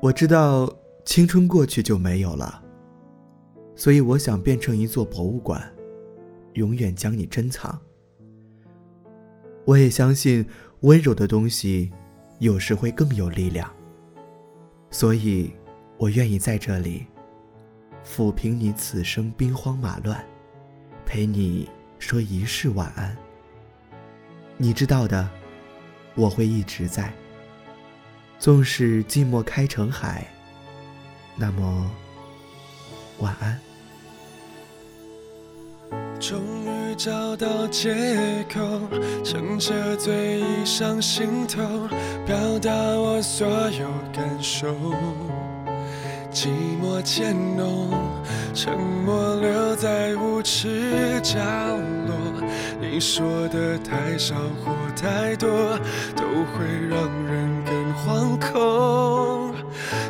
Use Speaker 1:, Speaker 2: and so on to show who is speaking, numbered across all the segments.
Speaker 1: 我知道青春过去就没有了，所以我想变成一座博物馆，永远将你珍藏。我也相信温柔的东西有时会更有力量，所以我愿意在这里抚平你此生兵荒马乱，陪你说一世晚安。你知道的，我会一直在。纵使寂寞开成海，那么晚安。
Speaker 2: 终于找到借口，撑着醉意上心头，表达我所有感受。寂寞渐浓，沉默留在无耻角落。你说的太少或太多，都会让人更。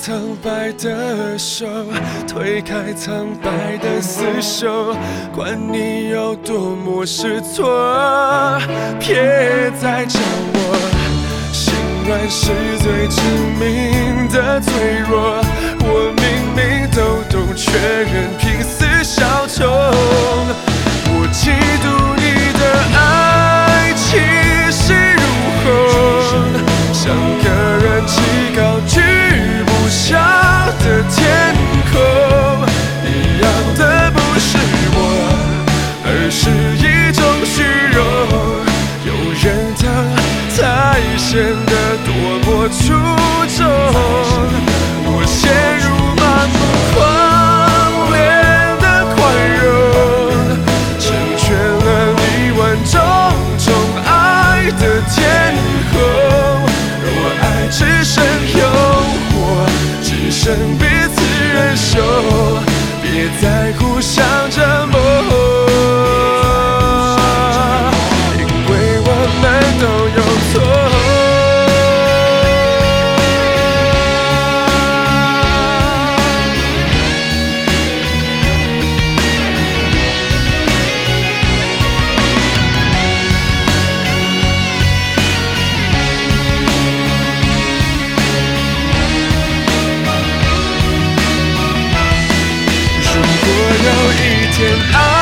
Speaker 2: 苍白的手，推开苍白的厮守，管你有多么失措，别再叫我。心软是最致命的脆弱，Ocean.